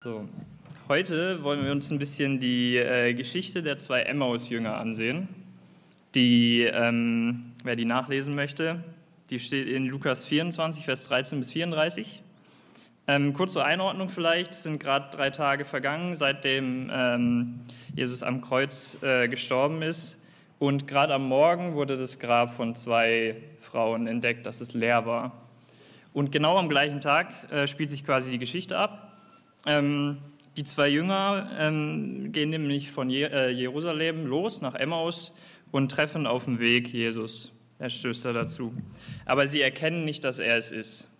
So, heute wollen wir uns ein bisschen die äh, Geschichte der zwei Emmaus-Jünger ansehen. Die, ähm, wer die nachlesen möchte, die steht in Lukas 24, Vers 13 bis 34. Ähm, kurz zur Einordnung vielleicht, es sind gerade drei Tage vergangen, seitdem ähm, Jesus am Kreuz äh, gestorben ist. Und gerade am Morgen wurde das Grab von zwei Frauen entdeckt, dass es leer war. Und genau am gleichen Tag äh, spielt sich quasi die Geschichte ab. Ähm, die zwei Jünger ähm, gehen nämlich von Je äh, Jerusalem los nach Emmaus und treffen auf dem Weg Jesus. Er stößt da dazu. Aber sie erkennen nicht, dass er es ist.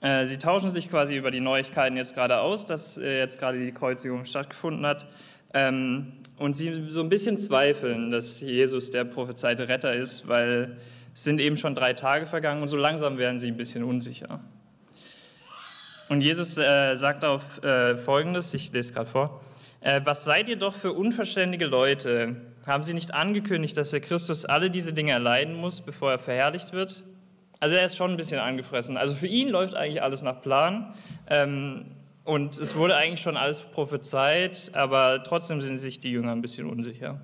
Äh, sie tauschen sich quasi über die Neuigkeiten jetzt gerade aus, dass äh, jetzt gerade die Kreuzigung stattgefunden hat. Ähm, und sie so ein bisschen zweifeln, dass Jesus der prophezeite Retter ist, weil es sind eben schon drei Tage vergangen und so langsam werden sie ein bisschen unsicher. Und Jesus äh, sagt auf äh, Folgendes, ich lese gerade vor, äh, was seid ihr doch für unverständige Leute? Haben Sie nicht angekündigt, dass der Christus alle diese Dinge erleiden muss, bevor er verherrlicht wird? Also er ist schon ein bisschen angefressen. Also für ihn läuft eigentlich alles nach Plan. Ähm, und es wurde eigentlich schon alles prophezeit, aber trotzdem sind sich die Jünger ein bisschen unsicher.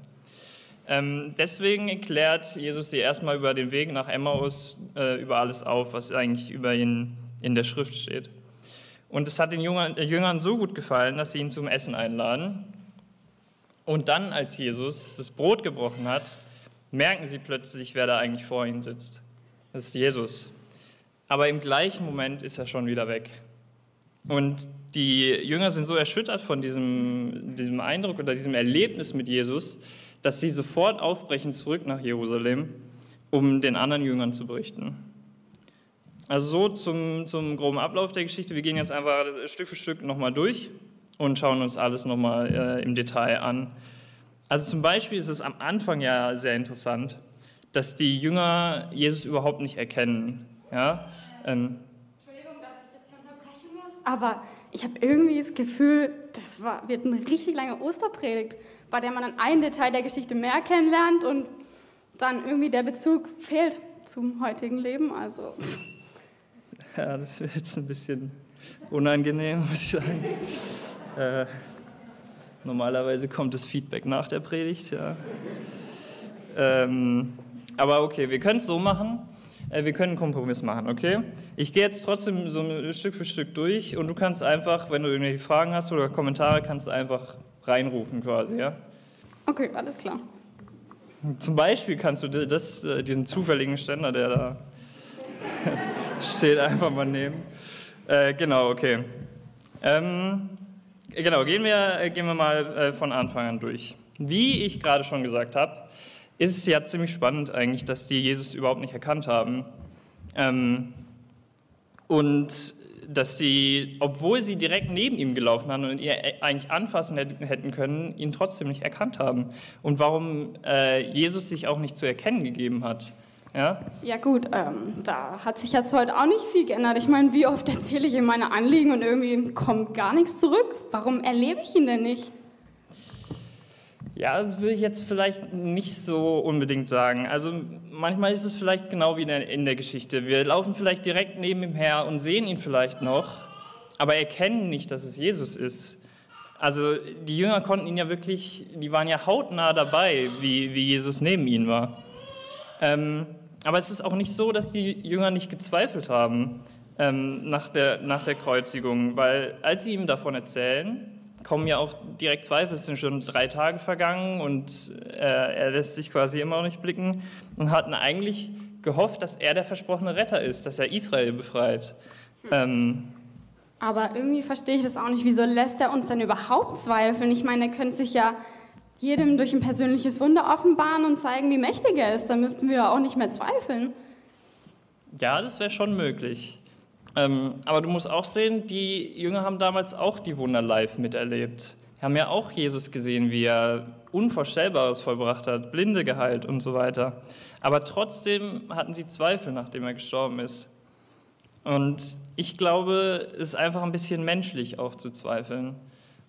Ähm, deswegen klärt Jesus sie erstmal über den Weg nach Emmaus äh, über alles auf, was eigentlich über ihn in der Schrift steht. Und es hat den Jüngern so gut gefallen, dass sie ihn zum Essen einladen. Und dann, als Jesus das Brot gebrochen hat, merken sie plötzlich, wer da eigentlich vor ihnen sitzt. Das ist Jesus. Aber im gleichen Moment ist er schon wieder weg. Und die Jünger sind so erschüttert von diesem, diesem Eindruck oder diesem Erlebnis mit Jesus, dass sie sofort aufbrechen zurück nach Jerusalem, um den anderen Jüngern zu berichten. Also so zum, zum groben Ablauf der Geschichte. Wir gehen jetzt einfach Stück für Stück nochmal durch und schauen uns alles nochmal äh, im Detail an. Also zum Beispiel ist es am Anfang ja sehr interessant, dass die Jünger Jesus überhaupt nicht erkennen. Ja? Ähm, Entschuldigung, dass ich jetzt hier unterbrechen muss, aber ich habe irgendwie das Gefühl, das war, wird eine richtig lange Osterpredigt, bei der man dann ein Detail der Geschichte mehr kennenlernt und dann irgendwie der Bezug fehlt zum heutigen Leben. Also ja, das wird jetzt ein bisschen unangenehm, muss ich sagen. Äh, normalerweise kommt das Feedback nach der Predigt, ja. Ähm, aber okay, wir können es so machen. Äh, wir können einen Kompromiss machen, okay? Ich gehe jetzt trotzdem so Stück für Stück durch und du kannst einfach, wenn du irgendwelche Fragen hast oder Kommentare, kannst du einfach reinrufen quasi, ja? Okay, alles klar. Zum Beispiel kannst du das, äh, diesen zufälligen Ständer, der da steht einfach mal neben. Äh, genau, okay. Ähm, genau, gehen wir, gehen wir mal äh, von Anfang an durch. Wie ich gerade schon gesagt habe, ist es ja ziemlich spannend eigentlich, dass die Jesus überhaupt nicht erkannt haben. Ähm, und dass sie, obwohl sie direkt neben ihm gelaufen haben und ihn eigentlich anfassen hätten können, ihn trotzdem nicht erkannt haben. Und warum äh, Jesus sich auch nicht zu erkennen gegeben hat. Ja, ja gut, ähm, da hat sich jetzt heute auch nicht viel geändert. Ich meine, wie oft erzähle ich ihm meine Anliegen und irgendwie kommt gar nichts zurück? Warum erlebe ich ihn denn nicht? Ja, das würde ich jetzt vielleicht nicht so unbedingt sagen. Also manchmal ist es vielleicht genau wie in der, Geschichte. Wir laufen vielleicht direkt neben ihm her und sehen ihn vielleicht noch, aber erkennen nicht, dass es Jesus ist. Also die Jünger konnten ihn ja wirklich, die waren ja hautnah dabei, wie, wie Jesus neben ihnen war. Ähm, aber es ist auch nicht so, dass die Jünger nicht gezweifelt haben ähm, nach, der, nach der Kreuzigung, weil als sie ihm davon erzählen, kommen ja auch direkt Zweifel. Es sind schon drei Tage vergangen und äh, er lässt sich quasi immer noch nicht blicken und hatten eigentlich gehofft, dass er der versprochene Retter ist, dass er Israel befreit. Hm. Ähm, aber irgendwie verstehe ich das auch nicht. Wieso lässt er uns denn überhaupt zweifeln? Ich meine, er könnte sich ja jedem durch ein persönliches Wunder offenbaren und zeigen, wie mächtig er ist. Dann müssten wir auch nicht mehr zweifeln. Ja, das wäre schon möglich. Ähm, aber du musst auch sehen, die Jünger haben damals auch die Wunder live miterlebt. Die haben ja auch Jesus gesehen, wie er Unvorstellbares vollbracht hat, Blinde geheilt und so weiter. Aber trotzdem hatten sie Zweifel, nachdem er gestorben ist. Und ich glaube, es ist einfach ein bisschen menschlich auch zu zweifeln.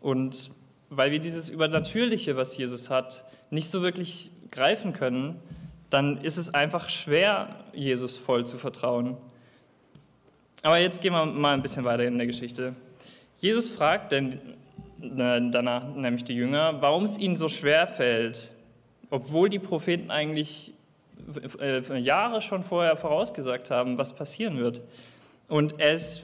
Und weil wir dieses Übernatürliche, was Jesus hat, nicht so wirklich greifen können, dann ist es einfach schwer, Jesus voll zu vertrauen. Aber jetzt gehen wir mal ein bisschen weiter in der Geschichte. Jesus fragt denn, äh, danach nämlich die Jünger, warum es ihnen so schwer fällt, obwohl die Propheten eigentlich äh, Jahre schon vorher vorausgesagt haben, was passieren wird. Und er ist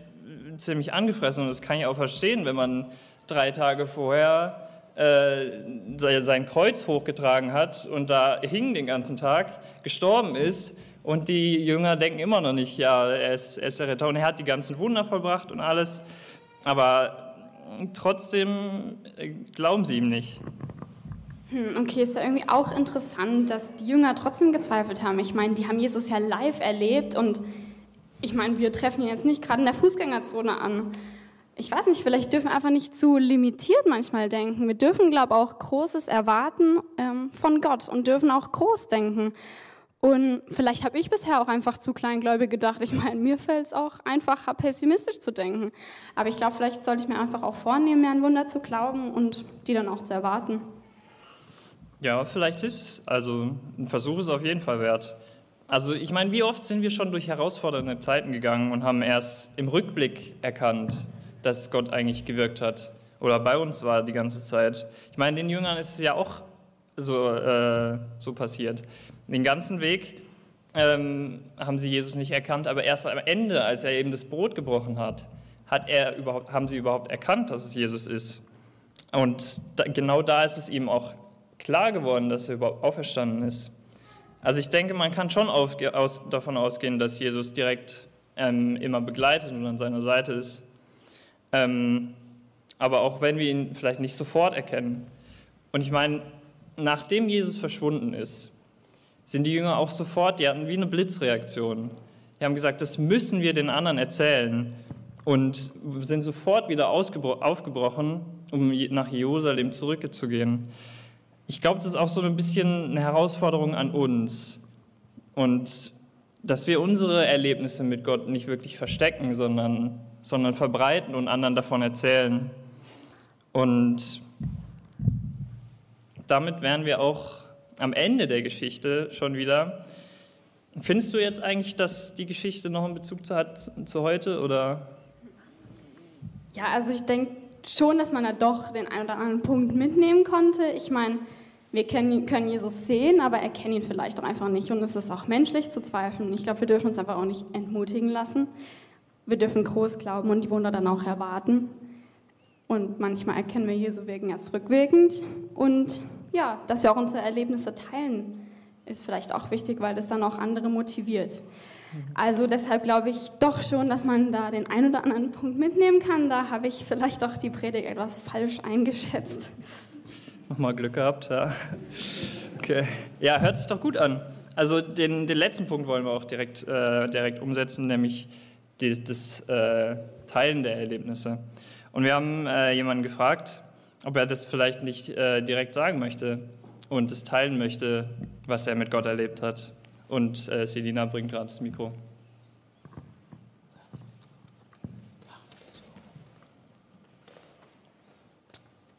ziemlich angefressen und das kann ich auch verstehen, wenn man drei Tage vorher äh, sein Kreuz hochgetragen hat und da hing den ganzen Tag, gestorben ist und die Jünger denken immer noch nicht, ja, er ist, er ist der Retter und er hat die ganzen Wunder vollbracht und alles, aber trotzdem äh, glauben sie ihm nicht. Hm, okay, ist ja irgendwie auch interessant, dass die Jünger trotzdem gezweifelt haben. Ich meine, die haben Jesus ja live erlebt und ich meine, wir treffen ihn jetzt nicht gerade in der Fußgängerzone an. Ich weiß nicht, vielleicht dürfen wir einfach nicht zu limitiert manchmal denken. Wir dürfen, glaube ich, auch Großes erwarten ähm, von Gott und dürfen auch groß denken. Und vielleicht habe ich bisher auch einfach zu kleingläubig gedacht. Ich meine, mir fällt es auch einfacher, pessimistisch zu denken. Aber ich glaube, vielleicht sollte ich mir einfach auch vornehmen, mir ein Wunder zu glauben und die dann auch zu erwarten. Ja, vielleicht ist es. Also ein Versuch ist auf jeden Fall wert. Also ich meine, wie oft sind wir schon durch herausfordernde Zeiten gegangen und haben erst im Rückblick erkannt, dass Gott eigentlich gewirkt hat oder bei uns war die ganze Zeit. Ich meine, den Jüngern ist es ja auch so, äh, so passiert. Den ganzen Weg ähm, haben sie Jesus nicht erkannt, aber erst am Ende, als er eben das Brot gebrochen hat, hat er überhaupt, haben sie überhaupt erkannt, dass es Jesus ist. Und da, genau da ist es ihm auch klar geworden, dass er überhaupt auferstanden ist. Also ich denke, man kann schon auf, aus, davon ausgehen, dass Jesus direkt ähm, immer begleitet und an seiner Seite ist. Ähm, aber auch wenn wir ihn vielleicht nicht sofort erkennen. Und ich meine, nachdem Jesus verschwunden ist, sind die Jünger auch sofort, die hatten wie eine Blitzreaktion. Die haben gesagt, das müssen wir den anderen erzählen und sind sofort wieder aufgebrochen, um nach Jerusalem zurückzugehen. Ich glaube, das ist auch so ein bisschen eine Herausforderung an uns und dass wir unsere Erlebnisse mit Gott nicht wirklich verstecken, sondern, sondern verbreiten und anderen davon erzählen. Und damit wären wir auch am Ende der Geschichte schon wieder. Findest du jetzt eigentlich, dass die Geschichte noch einen Bezug hat zu heute oder? Ja, also ich denke schon, dass man da doch den einen oder anderen Punkt mitnehmen konnte. Ich meine, wir können, Jesus sehen, aber erkennen ihn vielleicht auch einfach nicht. Und es ist auch menschlich zu zweifeln. Ich glaube, wir dürfen uns einfach auch nicht entmutigen lassen. Wir dürfen groß glauben und die Wunder dann auch erwarten. Und manchmal erkennen wir Jesu Wirken erst rückwirkend. Und ja, dass wir auch unsere Erlebnisse teilen, ist vielleicht auch wichtig, weil das dann auch andere motiviert. Also deshalb glaube ich doch schon, dass man da den einen oder anderen Punkt mitnehmen kann. Da habe ich vielleicht doch die Predigt etwas falsch eingeschätzt. Nochmal Glück gehabt, ja. Okay. Ja, hört sich doch gut an. Also den, den letzten Punkt wollen wir auch direkt, äh, direkt umsetzen, nämlich die, das äh, Teilen der Erlebnisse. Und wir haben äh, jemanden gefragt, ob er das vielleicht nicht äh, direkt sagen möchte und es teilen möchte, was er mit Gott erlebt hat. Und äh, Selina bringt gerade das Mikro.